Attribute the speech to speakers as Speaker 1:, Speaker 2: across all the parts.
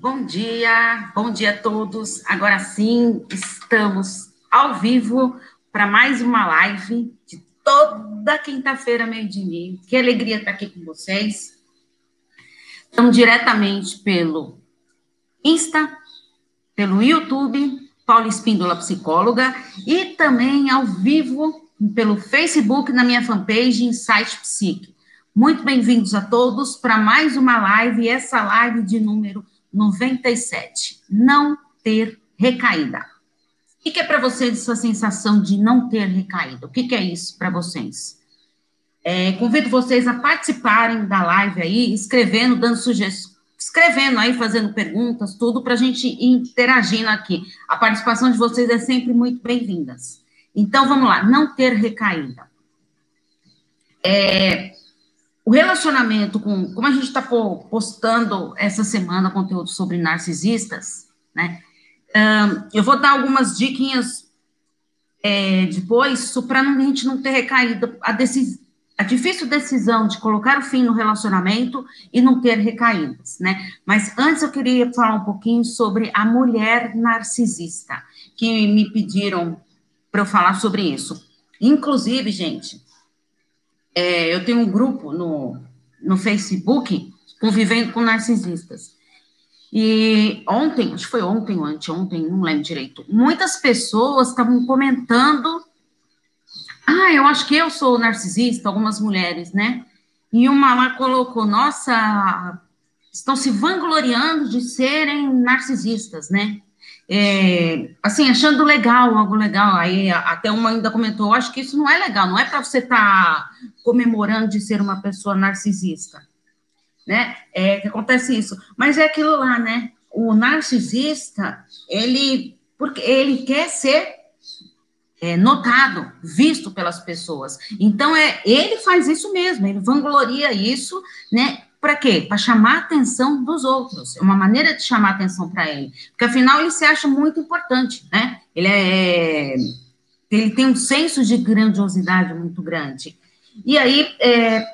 Speaker 1: Bom dia, bom dia a todos. Agora sim, estamos ao vivo para mais uma live de toda quinta-feira, meio de meio. Que alegria estar aqui com vocês. Estamos diretamente pelo Insta, pelo YouTube, Paula Espíndola Psicóloga, e também ao vivo pelo Facebook, na minha fanpage, Insight Psique. Muito bem-vindos a todos para mais uma live, essa live de número 97. Não ter recaída. O que é para vocês essa sensação de não ter recaída? O que é isso para vocês? É, convido vocês a participarem da live aí, escrevendo, dando sugestões, escrevendo aí, fazendo perguntas, tudo para a gente interagindo aqui. A participação de vocês é sempre muito bem-vindas. Então, vamos lá, não ter recaída. É, o relacionamento com, como a gente está postando essa semana conteúdo sobre narcisistas, né? Um, eu vou dar algumas diquinhas é, depois, para a gente não ter recaído a, decis, a difícil decisão de colocar o fim no relacionamento e não ter recaídas, né? Mas antes eu queria falar um pouquinho sobre a mulher narcisista, que me pediram para eu falar sobre isso. Inclusive, gente, é, eu tenho um grupo no, no Facebook, convivendo com narcisistas. E ontem, acho que foi ontem ou anteontem, não lembro direito, muitas pessoas estavam comentando. Ah, eu acho que eu sou narcisista, algumas mulheres, né? E uma lá colocou, nossa, estão se vangloriando de serem narcisistas, né? É, assim, achando legal, algo legal. Aí até uma ainda comentou, acho que isso não é legal, não é para você estar tá comemorando de ser uma pessoa narcisista, né? É que acontece isso. Mas é aquilo lá, né? O narcisista, ele, porque ele quer ser é, notado, visto pelas pessoas. Então, é, ele faz isso mesmo, ele vangloria isso, né? Para quê? Para chamar a atenção dos outros. É uma maneira de chamar a atenção para ele. Porque, afinal, ele se acha muito importante, né? Ele é. Ele tem um senso de grandiosidade muito grande. E aí, é,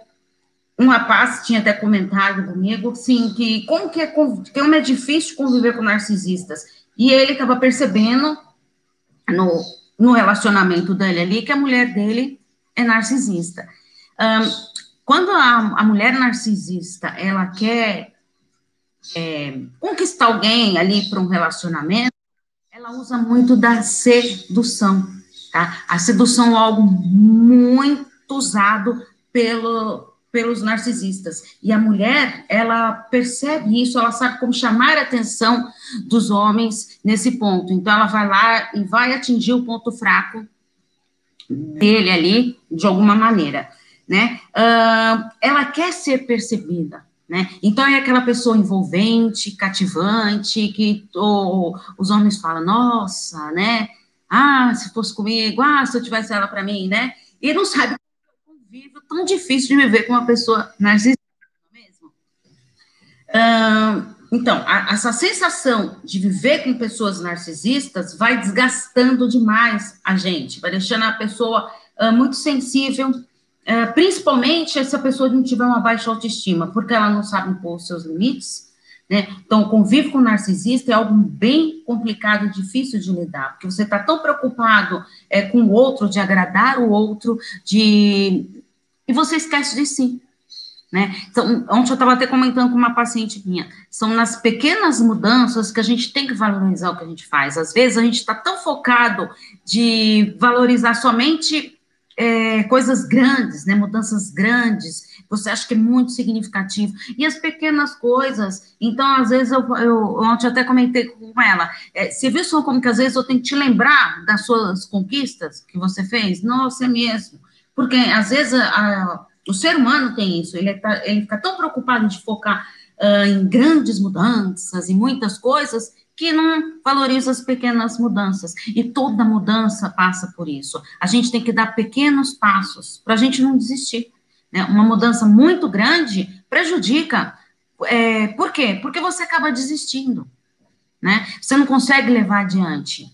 Speaker 1: um rapaz tinha até comentado comigo, sim, que como que é, como é difícil conviver com narcisistas. E ele estava percebendo no, no relacionamento dele ali que a mulher dele é narcisista. Um, quando a, a mulher narcisista, ela quer é, conquistar alguém ali para um relacionamento, ela usa muito da sedução, tá? A sedução é algo muito usado pelo, pelos narcisistas. E a mulher, ela percebe isso, ela sabe como chamar a atenção dos homens nesse ponto. Então, ela vai lá e vai atingir o ponto fraco dele ali, de alguma maneira né? Uh, ela quer ser percebida, né? Então é aquela pessoa envolvente, cativante, que oh, os homens falam, nossa, né? Ah, se fosse comigo, ah, se eu tivesse ela para mim, né? E não sabe eu convivo tão difícil de viver com uma pessoa narcisista, é mesmo? Uh, então, a, essa sensação de viver com pessoas narcisistas vai desgastando demais a gente, vai deixando a pessoa uh, muito sensível, é, principalmente se a pessoa não tiver uma baixa autoestima, porque ela não sabe impor os seus limites, né? Então, o convívio com narcisista é algo bem complicado difícil de lidar, porque você está tão preocupado é, com o outro, de agradar o outro, de e você esquece de si. Né? Então, ontem eu estava até comentando com uma paciente minha, são nas pequenas mudanças que a gente tem que valorizar o que a gente faz. Às vezes a gente está tão focado de valorizar somente é, coisas grandes, né, mudanças grandes, você acha que é muito significativo, e as pequenas coisas, então, às vezes, eu, eu ontem até comentei com ela, é, você viu só como que às vezes eu tenho que te lembrar das suas conquistas que você fez? Nossa, é mesmo, porque às vezes a, a, o ser humano tem isso, ele, tá, ele fica tão preocupado de focar uh, em grandes mudanças, em muitas coisas, que não valoriza as pequenas mudanças. E toda mudança passa por isso. A gente tem que dar pequenos passos para a gente não desistir. Né? Uma mudança muito grande prejudica. É, por quê? Porque você acaba desistindo. Né? Você não consegue levar adiante.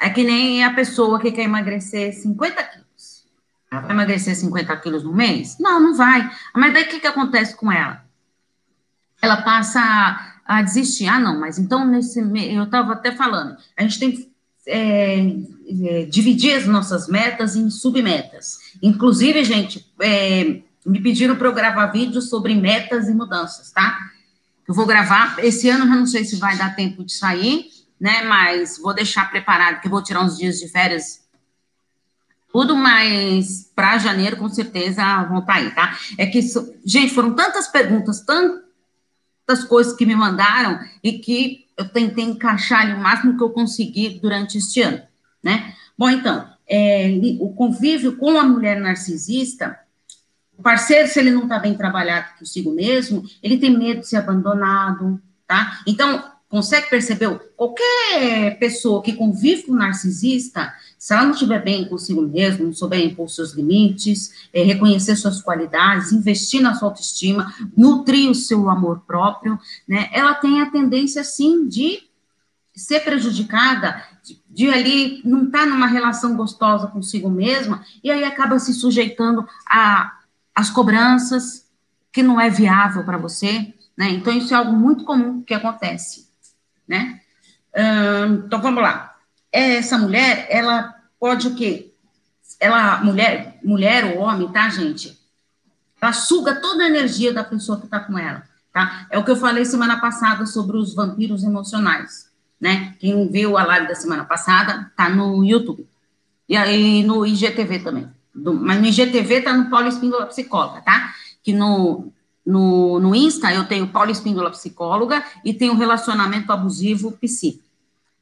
Speaker 1: É que nem a pessoa que quer emagrecer 50 quilos. Vai emagrecer 50 quilos no mês? Não, não vai. Mas daí o que, que acontece com ela? Ela passa a desistir. Ah, não, mas então nesse eu estava até falando, a gente tem que é, é, dividir as nossas metas em submetas. Inclusive, gente, é, me pediram para eu gravar vídeos sobre metas e mudanças, tá? Eu vou gravar, esse ano eu não sei se vai dar tempo de sair, né? Mas vou deixar preparado, que eu vou tirar uns dias de férias tudo, mas para janeiro, com certeza, vão estar tá aí, tá? É que, gente, foram tantas perguntas, tantas coisas que me mandaram e que eu tentei encaixar o máximo que eu consegui durante este ano, né? Bom, então, é, o convívio com a mulher narcisista, o parceiro, se ele não está bem trabalhado consigo mesmo, ele tem medo de ser abandonado, tá? Então, consegue perceber? Qualquer pessoa que convive com um narcisista, se ela não estiver bem consigo mesmo, não souber impor seus limites, é, reconhecer suas qualidades, investir na sua autoestima, nutrir o seu amor próprio, né, ela tem a tendência, sim, de ser prejudicada, de, de ali não estar tá numa relação gostosa consigo mesma, e aí acaba se sujeitando a as cobranças, que não é viável para você, né? Então, isso é algo muito comum que acontece, né? Hum, então, vamos lá. Essa mulher, ela pode o quê? Ela, mulher, mulher ou homem, tá, gente? Ela suga toda a energia da pessoa que tá com ela, tá? É o que eu falei semana passada sobre os vampiros emocionais, né? Quem viu a live da semana passada, tá no YouTube. E aí no IGTV também. Do, mas no IGTV tá no Paulo Espíndola Psicóloga, tá? Que no, no, no Insta eu tenho Paulo Espíndola Psicóloga e tenho Relacionamento Abusivo Psi,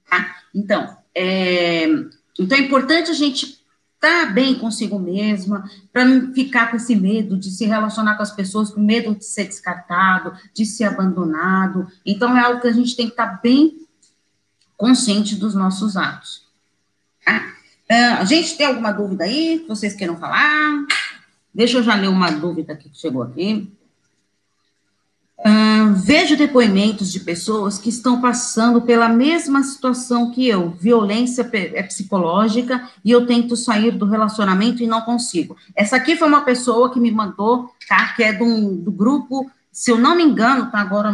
Speaker 1: tá? Então, é, então é importante a gente estar tá bem consigo mesma, para não ficar com esse medo de se relacionar com as pessoas, com medo de ser descartado, de ser abandonado. Então é algo que a gente tem que estar tá bem consciente dos nossos atos. Tá? A gente tem alguma dúvida aí que vocês queiram falar? Deixa eu já ler uma dúvida que chegou aqui. Uh, vejo depoimentos de pessoas que estão passando pela mesma situação que eu, violência é psicológica, e eu tento sair do relacionamento e não consigo. Essa aqui foi uma pessoa que me mandou, tá? Que é do, do grupo, se eu não me engano, tá? Agora,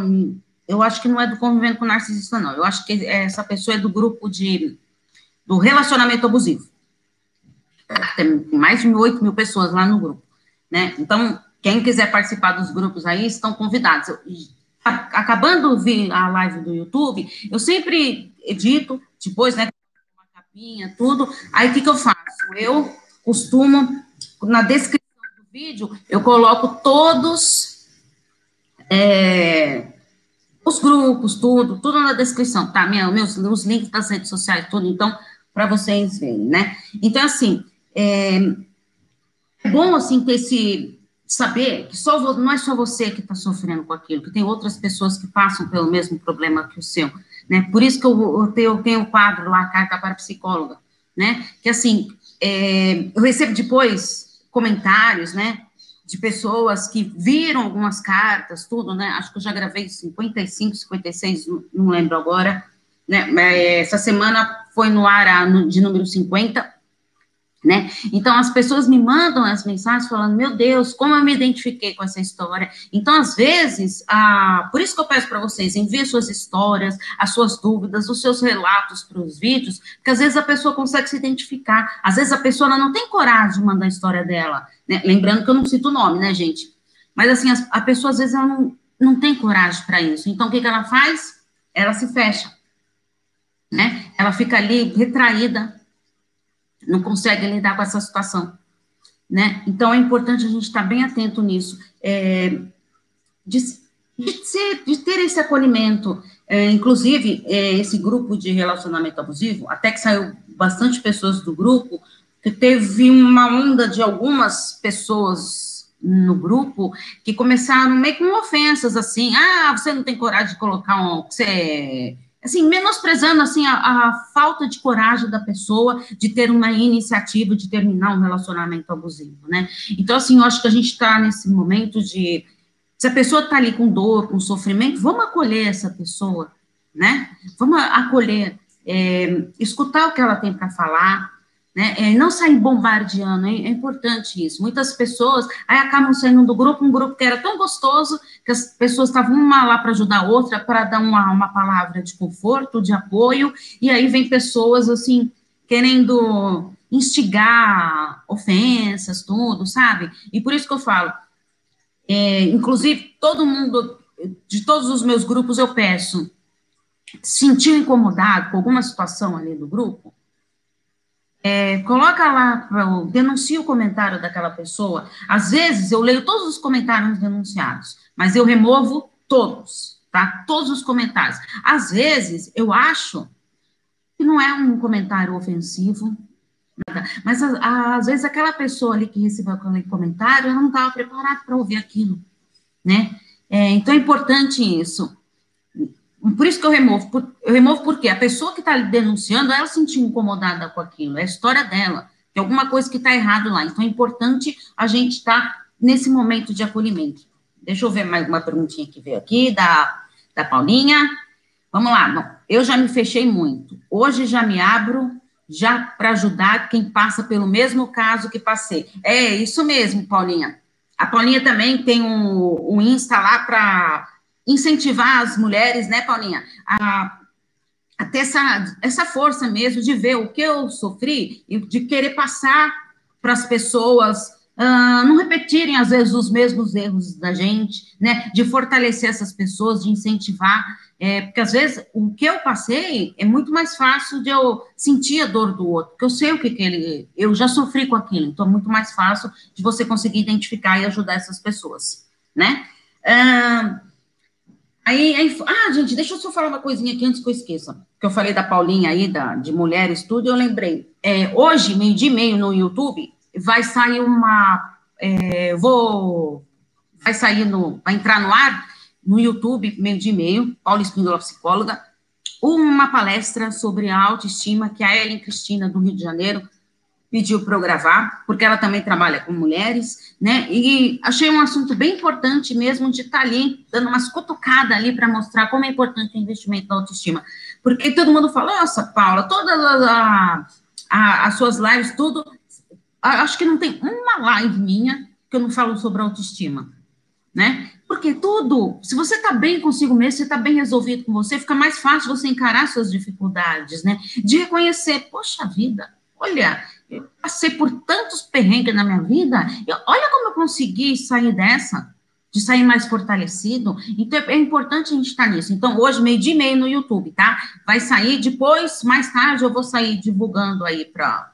Speaker 1: eu acho que não é do convivendo com narcisista, não. Eu acho que essa pessoa é do grupo de do relacionamento abusivo. Tem mais de 8 mil pessoas lá no grupo, né? Então, quem quiser participar dos grupos aí, estão convidados. Acabando de a live do YouTube, eu sempre edito, depois, né, uma capinha, tudo. Aí, o que, que eu faço? Eu costumo, na descrição do vídeo, eu coloco todos é, os grupos, tudo, tudo na descrição, tá? Minha, meus, os links das redes sociais, tudo, então, para vocês verem, né? Então, assim, é, é bom, assim, ter esse saber que só não é só você que está sofrendo com aquilo, que tem outras pessoas que passam pelo mesmo problema que o seu, né? Por isso que eu, eu, tenho, tenho o quadro lá, Carta para Psicóloga, né? Que assim, é, eu recebo depois comentários, né? De pessoas que viram algumas cartas, tudo, né? Acho que eu já gravei 55, 56, não lembro agora, né? Essa semana foi no ar a, de número 50, né? Então, as pessoas me mandam as mensagens falando, meu Deus, como eu me identifiquei com essa história. Então, às vezes, ah, por isso que eu peço para vocês, enviem suas histórias, as suas dúvidas, os seus relatos para os vídeos, porque às vezes a pessoa consegue se identificar, às vezes a pessoa não tem coragem de mandar a história dela, né? Lembrando que eu não cito o nome, né, gente? Mas, assim, a, a pessoa, às vezes, ela não, não tem coragem para isso. Então, o que, que ela faz? Ela se fecha, né? Ela fica ali retraída, não consegue lidar com essa situação, né? Então, é importante a gente estar bem atento nisso, é, de, de, ser, de, ter esse acolhimento, é, inclusive, é, esse grupo de relacionamento abusivo, até que saiu bastante pessoas do grupo, que teve uma onda de algumas pessoas no grupo que começaram meio com ofensas, assim, ah, você não tem coragem de colocar um, você assim, menosprezando, assim, a, a, falta de coragem da pessoa de ter uma iniciativa de terminar um relacionamento abusivo, né? Então, assim, eu acho que a gente está nesse momento de, se a pessoa está ali com dor, com sofrimento, vamos acolher essa pessoa, né? Vamos acolher, é, escutar o que ela tem para falar, né? É, não sair bombardeando, é, é, importante isso. Muitas pessoas aí acabam saindo do grupo, um grupo que era tão gostoso, que as pessoas estavam uma lá para ajudar a outra, para dar uma, uma palavra de conforto, de apoio, e aí vem pessoas assim, querendo instigar ofensas, tudo, sabe? E por isso que eu falo, é, inclusive, todo mundo, de todos os meus grupos, eu peço, sentiu incomodado com alguma situação ali do grupo, é, coloca lá, denuncia o comentário daquela pessoa. Às vezes eu leio todos os comentários denunciados, mas eu removo todos, tá? Todos os comentários. Às vezes eu acho que não é um comentário ofensivo, mas às vezes aquela pessoa ali que recebeu aquele comentário, ela não estava preparada para ouvir aquilo, né? É, então é importante isso. Por isso que eu removo. Eu removo porque a pessoa que está denunciando, ela se sentiu incomodada com aquilo, é a história dela. Tem alguma coisa que está errado lá. Então é importante a gente estar tá nesse momento de acolhimento. Deixa eu ver mais uma perguntinha que veio aqui, da, da Paulinha. Vamos lá. Bom, eu já me fechei muito. Hoje já me abro já para ajudar quem passa pelo mesmo caso que passei. É isso mesmo, Paulinha. A Paulinha também tem um, um Insta lá para incentivar as mulheres, né, Paulinha, a, a ter essa, essa força mesmo de ver o que eu sofri e de querer passar para as pessoas uh, não repetirem, às vezes, os mesmos erros da gente, né, de fortalecer essas pessoas, de incentivar, é, porque às vezes o que eu passei é muito mais fácil de eu sentir a dor do outro, porque eu sei o que, que ele, eu já sofri com aquilo, então é muito mais fácil de você conseguir identificar e ajudar essas pessoas, né? Uh, Aí, aí, ah, gente, deixa eu só falar uma coisinha aqui antes que eu esqueça. Que eu falei da Paulinha aí, da, de Mulheres, tudo, eu lembrei. É, hoje, meio dia e meio no YouTube, vai sair uma. É, vou. Vai sair no. Vai entrar no ar no YouTube, meio dia e meio, Paula Espíndola, psicóloga, uma palestra sobre a autoestima que a Ellen Cristina, do Rio de Janeiro, pediu para eu gravar, porque ela também trabalha com mulheres, né? E achei um assunto bem importante mesmo de estar tá ali, dando umas cutucadas ali para mostrar como é importante o investimento na autoestima. Porque todo mundo fala, nossa, Paula, todas as, as suas lives, tudo. Acho que não tem uma live minha que eu não falo sobre autoestima, né? Porque tudo, se você está bem consigo mesmo, você está bem resolvido com você, fica mais fácil você encarar suas dificuldades, né? De reconhecer, poxa vida, olha, eu passei por tantos perrengues na minha vida, eu, olha como eu consegui sair dessa, de sair mais fortalecido. Então, é, importante a gente estar nisso. Então, hoje, meio dia e meio no YouTube, tá? Vai sair, depois, mais tarde, eu vou sair divulgando aí para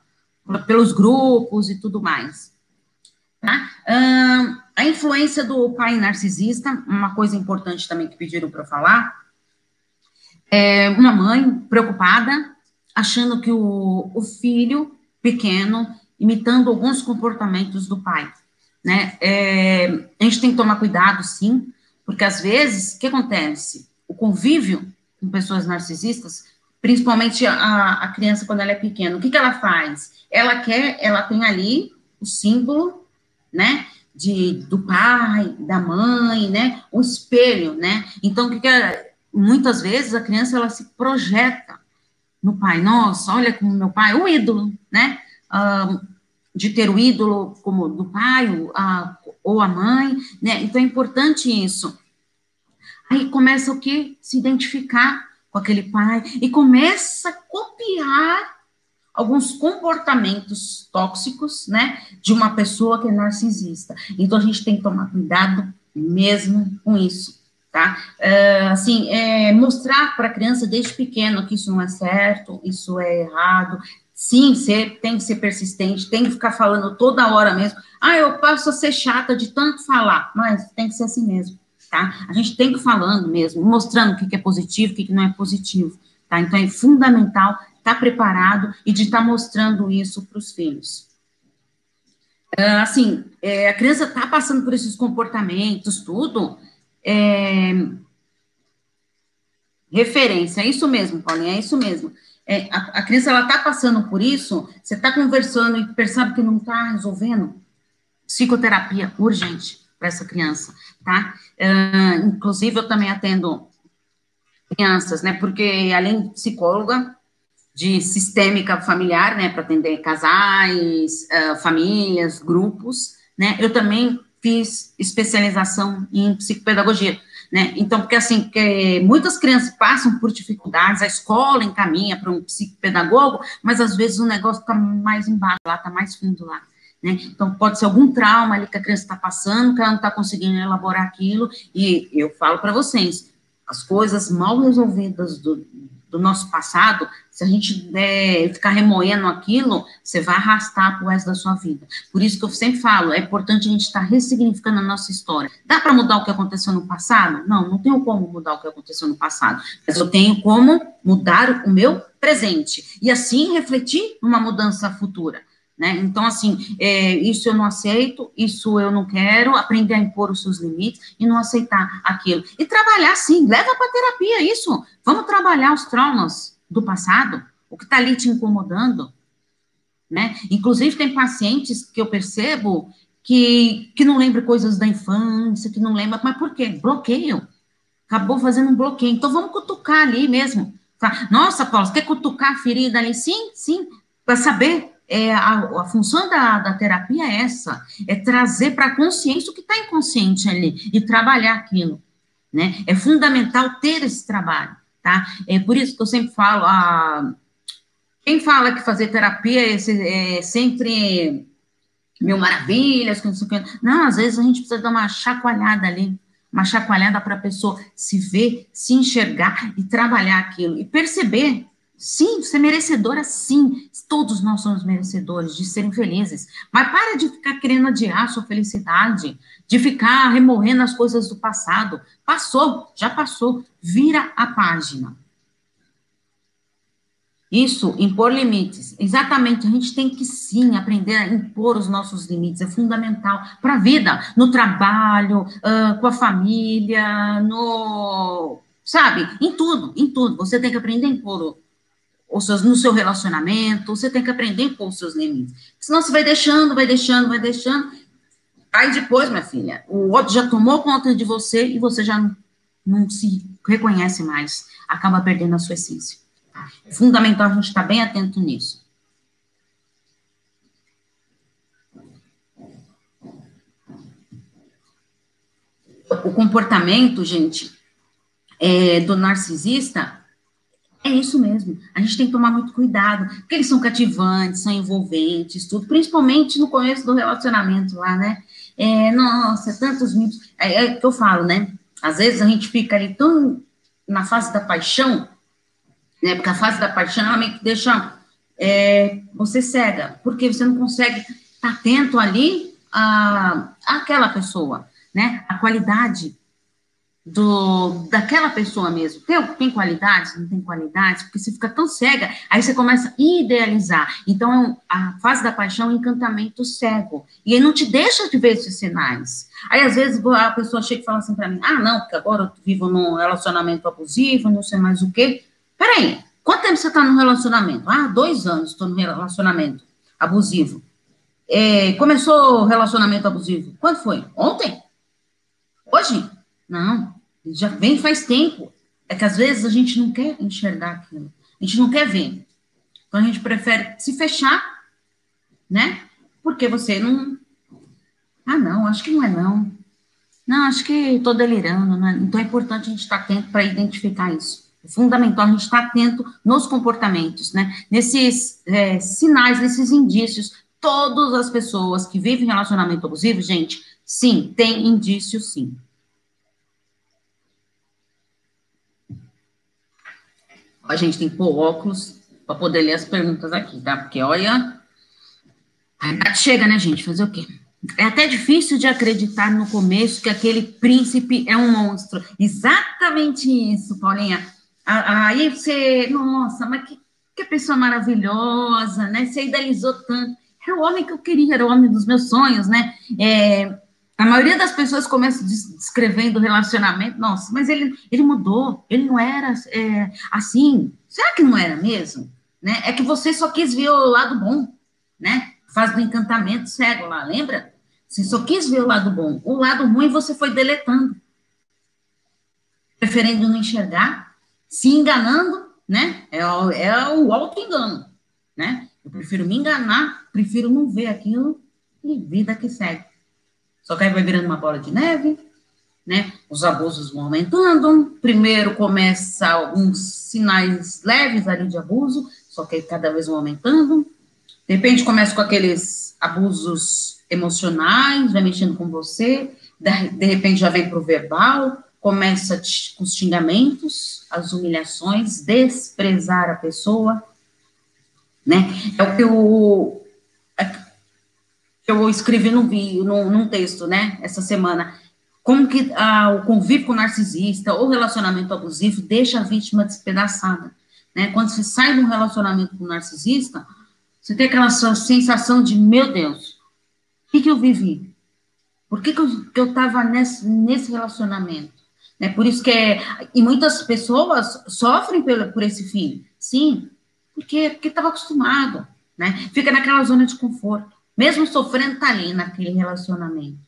Speaker 1: pelos grupos e tudo mais. Tá? a influência do pai narcisista, uma coisa importante também que pediram para falar, é uma mãe preocupada, achando que o, o filho pequeno, imitando alguns comportamentos do pai, né? É, a gente tem que tomar cuidado, sim, porque às vezes, o que acontece? O convívio com pessoas narcisistas, principalmente a, a criança quando ela é pequena, o que, que ela faz? Ela quer, ela tem ali o símbolo, né? De, do pai, da mãe, né? O espelho, né? Então, que, que é, muitas vezes a criança ela se projeta no pai. Nossa, olha como meu pai, o ídolo, né? de ter o ídolo como do pai ou a, ou a mãe, né? Então é importante isso. Aí começa o que? Se identificar com aquele pai e começa a copiar alguns comportamentos tóxicos, né, de uma pessoa que é narcisista. Então a gente tem que tomar cuidado mesmo com isso tá? Uh, assim, é, mostrar para a criança desde pequeno que isso não é certo, isso é errado. Sim, ser, tem que ser persistente, tem que ficar falando toda hora mesmo. Ah, eu posso ser chata de tanto falar, mas tem que ser assim mesmo, tá? A gente tem que ir falando mesmo, mostrando o que, é positivo, o que, não é positivo, tá? Então é fundamental estar tá preparado e de estar tá mostrando isso para os filhos. Uh, assim, é, a criança está passando por esses comportamentos, tudo, é, referência, é isso mesmo, Paulinha, é isso mesmo. É, a, a, criança, ela está passando por isso, você está conversando e percebe que não está resolvendo, psicoterapia urgente para essa criança, tá? Uh, inclusive, eu também atendo crianças, né, porque além de psicóloga, de sistêmica familiar, né, para atender casais, uh, famílias, grupos, né, eu também fiz especialização em psicopedagogia, né, então, porque assim, porque muitas crianças passam por dificuldades, a escola encaminha para um psicopedagogo, mas às vezes o negócio está mais embaixo lá, está mais fundo lá, né, então pode ser algum trauma ali que a criança está passando, que ela não está conseguindo elaborar aquilo, e eu falo para vocês, as coisas mal resolvidas do, do nosso passado, se a gente é, ficar remoendo aquilo, você vai arrastar pro resto da sua vida. Por isso que eu sempre falo, é importante a gente estar tá ressignificando a nossa história. Dá para mudar o que aconteceu no passado? Não, não tenho como mudar o que aconteceu no passado, mas eu tenho como mudar o meu presente e assim refletir numa mudança futura. Né? Então, assim, é, isso eu não aceito, isso eu não quero, aprender a impor os seus limites e não aceitar aquilo. E trabalhar, sim, leva para terapia isso. Vamos trabalhar os traumas do passado, o que está ali te incomodando. Né? Inclusive, tem pacientes que eu percebo que, que não lembram coisas da infância, que não lembra, mas por quê? Bloqueio. Acabou fazendo um bloqueio. Então, vamos cutucar ali mesmo. Tá? Nossa, Paulo, você quer cutucar a ferida ali? Sim, sim, para saber é, a, a, função da, da terapia é essa, é trazer para a consciência o que está inconsciente ali e trabalhar aquilo, né? É fundamental ter esse trabalho, tá? É por isso que eu sempre falo, a, quem fala que fazer terapia é, é sempre mil maravilhas, não, às vezes a gente precisa dar uma chacoalhada ali, uma chacoalhada para a pessoa se ver, se enxergar e trabalhar aquilo, e perceber Sim, é merecedora, sim. Todos nós somos merecedores de serem felizes. Mas para de ficar querendo adiar sua felicidade, de ficar remoendo as coisas do passado. Passou, já passou. Vira a página. Isso, impor limites. Exatamente, a gente tem que sim aprender a impor os nossos limites, é fundamental para a vida, no trabalho, uh, com a família, no. Sabe? Em tudo, em tudo. Você tem que aprender a impor ou seus, no seu relacionamento, você tem que aprender com os seus limites. Senão você vai deixando, vai deixando, vai deixando. Aí depois, minha filha, o outro já tomou conta de você e você já não, não se reconhece mais, acaba perdendo a sua essência. É fundamental a gente estar bem atento nisso. O comportamento, gente, é, do narcisista é isso mesmo. A gente tem que tomar muito cuidado, porque eles são cativantes, são envolventes, tudo, principalmente no começo do relacionamento lá, né? É, nossa, tantos mitos. É, é que eu falo, né? Às vezes a gente fica ali tão na fase da paixão, né? Porque a fase da paixão ela meio que deixa é, você cega, porque você não consegue estar tá atento ali a, àquela pessoa, né? A qualidade do, daquela pessoa mesmo. Tem, tem qualidades, não tem qualidades, porque você fica tão cega, aí você começa a idealizar. Então, é a fase da paixão é um encantamento cego. E ele não te deixa de ver esses sinais. Aí, às vezes, a pessoa chega e fala assim para mim: ah, não, porque agora eu vivo num relacionamento abusivo, não sei mais o quê. Peraí, quanto tempo você está no relacionamento? Ah, dois anos estou no relacionamento abusivo. É, começou o relacionamento abusivo. Quando foi? Ontem? Hoje? Não, já vem faz tempo. É que às vezes a gente não quer enxergar aquilo, a gente não quer ver. Então a gente prefere se fechar, né? Porque você não. Ah, não, acho que não é não. Não, acho que estou delirando, né? Então é importante a gente estar atento para identificar isso. É fundamental a gente estar atento nos comportamentos, né? Nesses é, sinais, nesses indícios. Todas as pessoas que vivem relacionamento abusivo, gente, sim, tem indício, sim. A gente tem que pôr óculos para poder ler as perguntas aqui, tá? Porque olha. A idade chega, né, gente? Fazer o quê? É até difícil de acreditar no começo que aquele príncipe é um monstro. Exatamente isso, Paulinha. Aí você, nossa, mas que, que pessoa maravilhosa, né? Você idealizou tanto. Era o homem que eu queria, era o homem dos meus sonhos, né? É, a maioria das pessoas começa descrevendo o relacionamento, nossa, mas ele, ele mudou, ele não era é, assim. Será que não era mesmo? Né? É que você só quis ver o lado bom, né? Faz do encantamento cego lá, lembra? Você só quis ver o lado bom. O lado ruim você foi deletando. Preferindo não enxergar, se enganando né? É, é o auto-engano, né? Eu prefiro me enganar, prefiro não ver aquilo e vida que segue. Só que aí vai virando uma bola de neve, né? Os abusos vão aumentando. Primeiro começa alguns sinais leves ali de abuso, só que cada vez vão aumentando. De repente começa com aqueles abusos emocionais, vai mexendo com você. De repente já vem para o verbal, começa com os xingamentos, as humilhações, desprezar a pessoa, né? É o que que eu escrevi vídeo, num, num texto, né, essa semana. Como que ah, o convívio com o narcisista ou relacionamento abusivo deixa a vítima despedaçada, né? Quando você sai de um relacionamento com o narcisista, você tem aquela sensação de, meu Deus, o que, que eu vivi? Por que, que eu estava nesse, nesse relacionamento? Né? Por isso que é, e muitas pessoas sofrem por, por esse fim. Sim, porque estava acostumado, né? Fica naquela zona de conforto, mesmo sofrendo tá ali naquele relacionamento.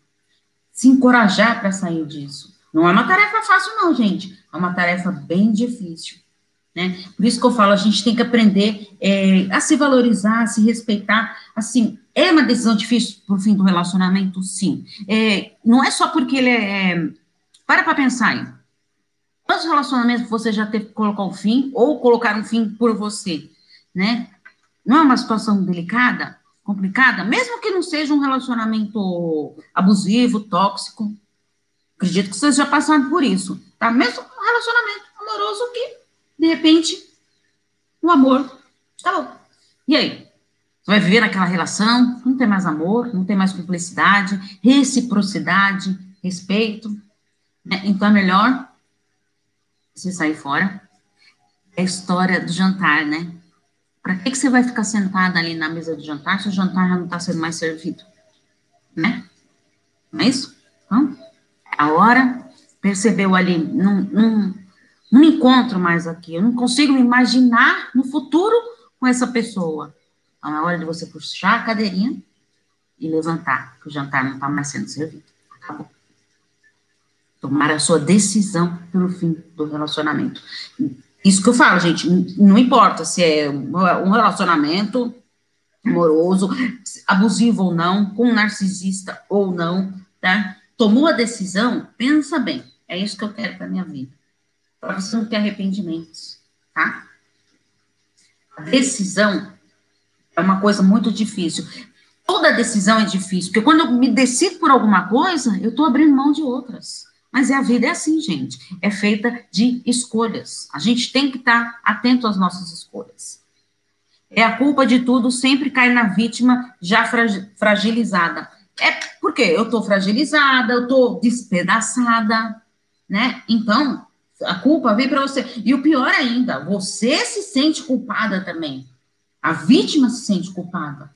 Speaker 1: Se encorajar para sair disso. Não é uma tarefa fácil não, gente. É uma tarefa bem difícil, né? Por isso que eu falo, a gente tem que aprender é, a se valorizar, a se respeitar. Assim, é uma decisão difícil pro fim do relacionamento, sim. É, não é só porque ele é, é para para pensar aí. Quantos relacionamentos você já teve que colocar um fim ou colocar um fim por você? né? Não é uma situação delicada, complicada, mesmo que não seja um relacionamento abusivo, tóxico. Acredito que vocês já passaram por isso, tá? Mesmo um relacionamento amoroso que, de repente, o amor bom. E aí? Você vai viver naquela relação, não tem mais amor, não tem mais cumplicidade, reciprocidade, respeito. Né? Então é melhor você sair fora. É a história do jantar, né? Para que, que você vai ficar sentada ali na mesa de jantar se o jantar já não está sendo mais servido? Né? Não é isso? Então, a hora, percebeu ali, não, encontro mais aqui, eu não consigo me imaginar no futuro com essa pessoa. Então, é hora de você puxar a cadeirinha e levantar, que o jantar não está mais sendo servido. Acabou. Tomar a sua decisão pelo fim do relacionamento. Isso que eu falo, gente, não importa se é um relacionamento amoroso, abusivo ou não, com narcisista ou não, tá? Tomou a decisão, pensa bem, é isso que eu quero para minha vida. Para você não ter arrependimentos, tá? A decisão é uma coisa muito difícil. Toda decisão é difícil, porque quando eu me decido por alguma coisa, eu estou abrindo mão de outras. Mas a vida é assim, gente. É feita de escolhas. A gente tem que estar atento às nossas escolhas. É a culpa de tudo sempre cai na vítima já fragilizada. É porque eu estou fragilizada, eu estou despedaçada, né? Então, a culpa vem para você. E o pior ainda, você se sente culpada também. A vítima se sente culpada.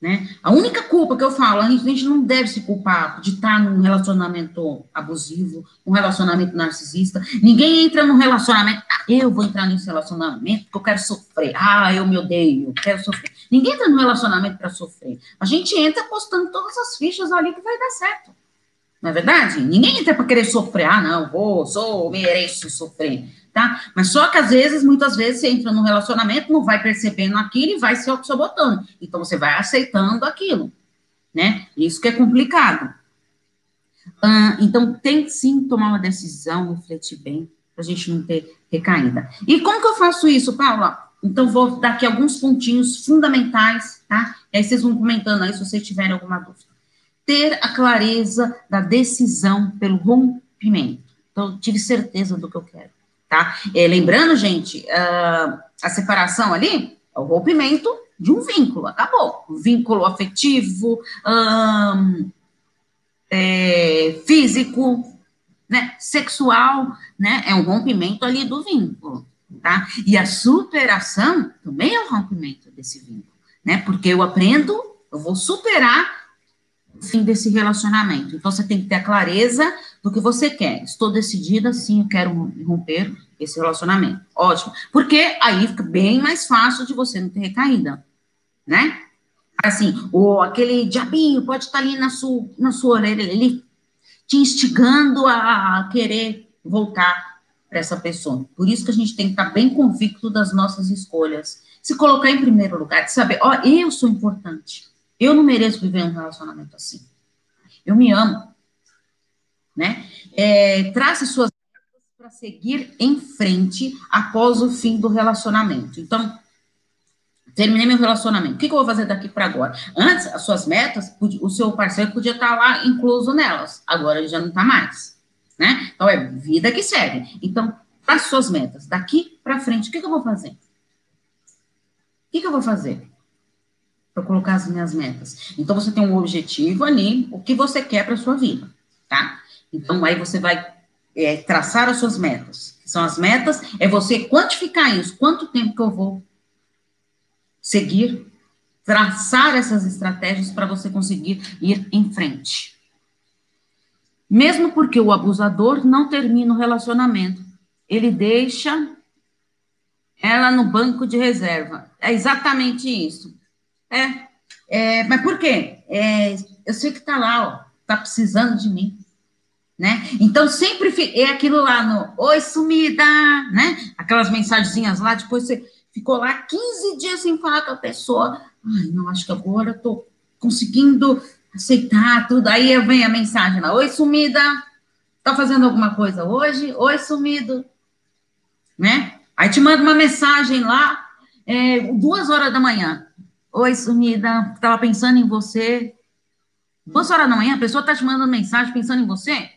Speaker 1: Né? A única culpa que eu falo, a gente não deve se culpar de estar num relacionamento abusivo, um relacionamento narcisista. Ninguém entra num relacionamento, ah, eu vou entrar nesse relacionamento porque eu quero sofrer. Ah, eu me odeio, quero sofrer. Ninguém entra num relacionamento para sofrer. A gente entra postando todas as fichas ali que vai dar certo. Não é verdade? Ninguém entra para querer sofrer. Ah, não, vou, sou, mereço sofrer tá? Mas só que às vezes, muitas vezes, você entra num relacionamento, não vai percebendo aquilo e vai se auto-sabotando. Então, você vai aceitando aquilo, né? Isso que é complicado. Então, tem sim tomar uma decisão, refletir bem, para a gente não ter recaída. E como que eu faço isso, Paula? Então, vou dar aqui alguns pontinhos fundamentais, tá? E aí vocês vão comentando aí se vocês tiverem alguma dúvida. Ter a clareza da decisão pelo rompimento. Então, tive certeza do que eu quero tá? É, lembrando, gente, uh, a separação ali é o rompimento de um vínculo, acabou. vínculo afetivo, um, é, físico, né, sexual, né, é um rompimento ali do vínculo, tá? E a superação também é um rompimento desse vínculo, né? Porque eu aprendo, eu vou superar o fim desse relacionamento. Então, você tem que ter a clareza do que você quer. Estou decidida, sim, eu quero romper esse relacionamento. Ótimo. Porque aí fica bem mais fácil de você não ter recaída, né? Assim, o, aquele diabinho pode estar ali na sua, na sua orelha, ele te instigando a, a querer voltar para essa pessoa. Por isso que a gente tem que estar bem convicto das nossas escolhas. Se colocar em primeiro lugar, de saber, ó, eu sou importante. Eu não mereço viver um relacionamento assim. Eu me amo. Né? É, trace suas para seguir em frente após o fim do relacionamento. Então, terminei meu relacionamento. O que, que eu vou fazer daqui para agora? Antes, as suas metas, o seu parceiro podia estar lá incluso nelas. Agora ele já não está mais né? Então, é vida que segue. Então, as suas metas, daqui para frente, o que, que, eu vou fazer? O que, que eu vou fazer? Para colocar as minhas metas. Então, você tem um objetivo ali, o que você quer para sua vida, tá? Então, aí você vai é, traçar as suas metas. São as metas, é você quantificar isso. Quanto tempo que eu vou seguir, traçar essas estratégias para você conseguir ir em frente. Mesmo porque o abusador não termina o relacionamento, ele deixa ela no banco de reserva. É exatamente isso. É, é mas por quê? É, eu sei que tá lá, ó, tá precisando de mim, né? Então sempre é aquilo lá no oi sumida, né? Aquelas mensagenzinhas lá, depois você ficou lá 15 dias sem falar com a pessoa. Ai, não, acho que agora eu tô conseguindo aceitar tudo. Aí vem a mensagem lá: Oi, sumida, tá fazendo alguma coisa hoje? Oi, sumido, né? Aí te manda uma mensagem lá, é, duas horas da manhã. Oi, sumida, tava pensando em você. Duas horas da manhã, a pessoa tá te mandando mensagem pensando em você.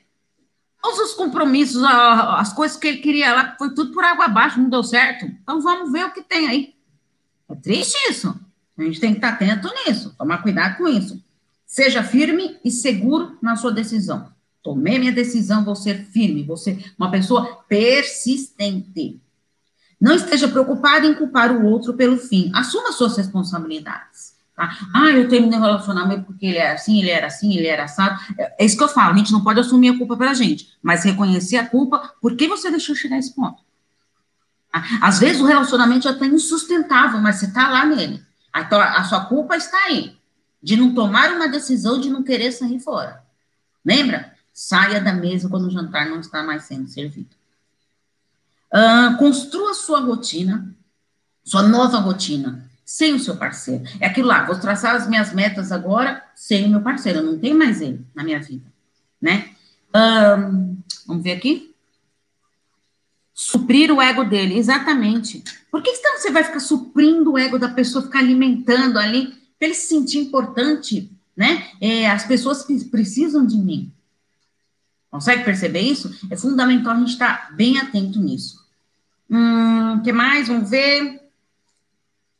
Speaker 1: Todos os compromissos, as coisas que ele queria lá, foi tudo por água abaixo, não deu certo. Então vamos ver o que tem aí. É triste isso. A gente tem que estar atento nisso, tomar cuidado com isso. Seja firme e seguro na sua decisão. Tomei minha decisão, vou ser firme, vou ser uma pessoa persistente. Não esteja preocupado em culpar o outro pelo fim. Assuma suas responsabilidades. Tá? Ah, eu terminei o relacionamento porque ele era assim, ele era assim, ele era assado. É, é isso que eu falo, a gente não pode assumir a culpa pela gente, mas reconhecer a culpa, por que você deixou chegar a esse ponto? Tá? Às vezes o relacionamento já está insustentável, mas você está lá nele. A sua culpa está aí de não tomar uma decisão de não querer sair fora. Lembra? Saia da mesa quando o jantar não está mais sendo servido. Uh, construa sua rotina, sua nova rotina, sem o seu parceiro. É aquilo lá, vou traçar as minhas metas agora sem o meu parceiro, eu não tenho mais ele na minha vida, né? Uh, vamos ver aqui. Suprir o ego dele, exatamente. Por que então você vai ficar suprindo o ego da pessoa, ficar alimentando ali? para ele se sentir importante, né? É, as pessoas precisam de mim. Consegue perceber isso? É fundamental a gente estar tá bem atento nisso. Hum, que mais? Vamos ver.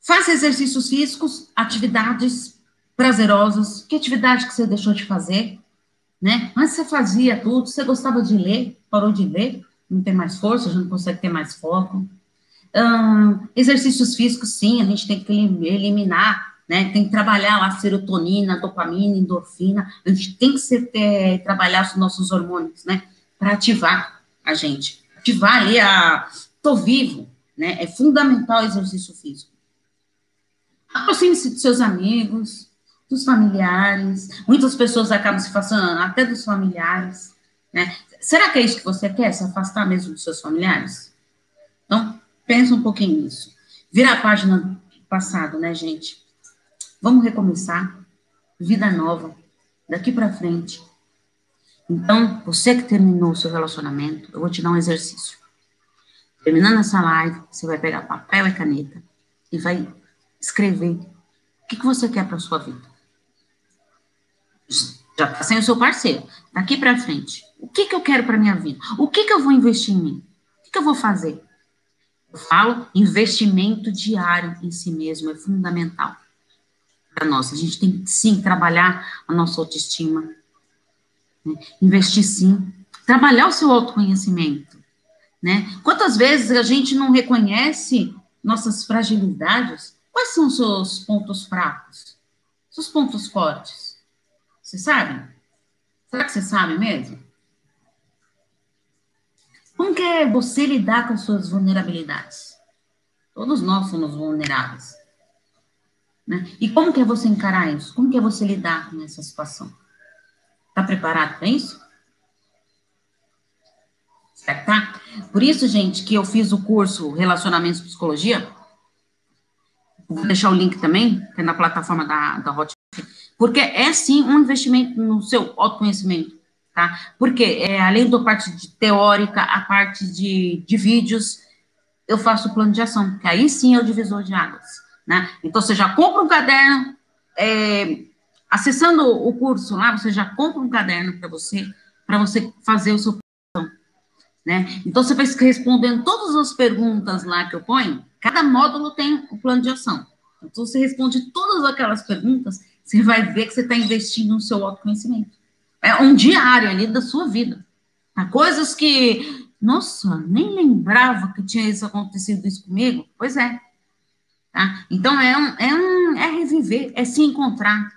Speaker 1: Faça exercícios físicos, atividades prazerosas. Que atividade que você deixou de fazer? Né? Antes você fazia tudo, você gostava de ler, parou de ler, não tem mais força, já não consegue ter mais foco. Hum, exercícios físicos, sim, a gente tem que eliminar né? Tem que trabalhar lá serotonina, dopamina, endorfina. A gente tem que ser, é, trabalhar os nossos hormônios, né? Para ativar a gente. Ativar ali a. Tô vivo, né? É fundamental o exercício físico. Aproxime-se dos seus amigos, dos familiares. Muitas pessoas acabam se afastando até dos familiares, né? Será que é isso que você quer? Se afastar mesmo dos seus familiares? Então, pensa um pouquinho nisso. Vira a página do passado, né, gente? Vamos recomeçar. Vida nova. Daqui para frente. Então, você que terminou o seu relacionamento, eu vou te dar um exercício. Terminando essa live, você vai pegar papel e caneta e vai escrever o que, que você quer para sua vida. Já está sem o seu parceiro. Daqui para frente, o que, que eu quero para minha vida? O que, que eu vou investir em mim? O que, que eu vou fazer? Eu falo investimento diário em si mesmo, é fundamental para nós. A gente tem sim trabalhar a nossa autoestima, né? investir sim, trabalhar o seu autoconhecimento, né? Quantas vezes a gente não reconhece nossas fragilidades? Quais são seus pontos fracos? Seus pontos fortes? Você sabe? Será que você sabe mesmo? Como que é você lidar com as suas vulnerabilidades? Todos nós somos vulneráveis. Né? E como que é você encarar isso? Como que é você lidar com essa situação? Está preparado para isso? Tá? Por isso, gente, que eu fiz o curso Relacionamentos e Psicologia. Vou deixar o link também, que é na plataforma da, da Hot. Porque é sim um investimento no seu autoconhecimento, tá? Porque é, além da parte de teórica, a parte de, de vídeos, eu faço o plano de ação, que aí sim é o divisor de águas, né? Então, você já compra um caderno, é, acessando o curso lá, você já compra um caderno para você, para você fazer o seu né? Então, você vai respondendo todas as perguntas lá que eu ponho, cada módulo tem um plano de ação. Então, você responde todas aquelas perguntas, você vai ver que você está investindo no seu autoconhecimento. É um diário ali da sua vida. Tá? Coisas que nossa, nem lembrava que tinha isso acontecido isso comigo. Pois é. Tá? Então, é, um, é, um, é reviver, é se encontrar.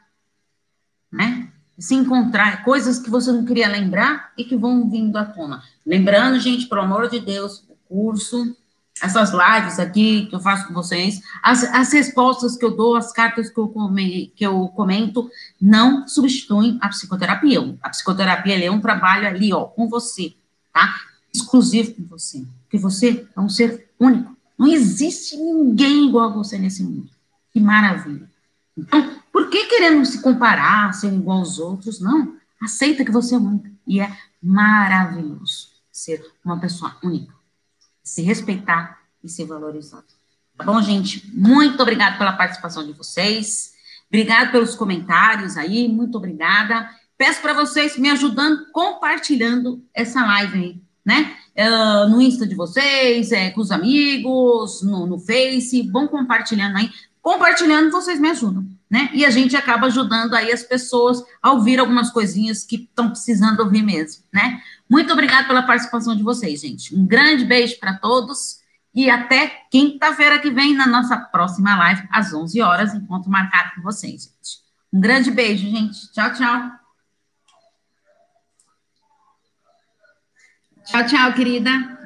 Speaker 1: Né? Se encontrar, coisas que você não queria lembrar e que vão vindo à tona. Lembrando, gente, pelo amor de Deus, o curso, essas lives aqui que eu faço com vocês, as, as respostas que eu dou, as cartas que eu, come, que eu comento, não substituem a psicoterapia. A psicoterapia é um trabalho ali, ó, com você, tá? exclusivo com você, porque você é um ser único. Não existe ninguém igual a você nesse mundo. Que maravilha. Então, por que querendo se comparar, ser igual aos outros? Não. Aceita que você é única. E é maravilhoso ser uma pessoa única. Se respeitar e ser valorizado. Tá bom, gente? Muito obrigada pela participação de vocês. Obrigado pelos comentários aí. Muito obrigada. Peço para vocês me ajudando compartilhando essa live aí né? Uh, no Insta de vocês, é, com os amigos, no, no Face, vão compartilhando aí. Compartilhando, vocês me ajudam, né? E a gente acaba ajudando aí as pessoas a ouvir algumas coisinhas que estão precisando ouvir mesmo, né? Muito obrigada pela participação de vocês, gente. Um grande beijo para todos e até quinta-feira que vem na nossa próxima live, às 11 horas, encontro marcado com vocês, gente. Um grande beijo, gente. Tchau, tchau. Tchau, tchau, querida.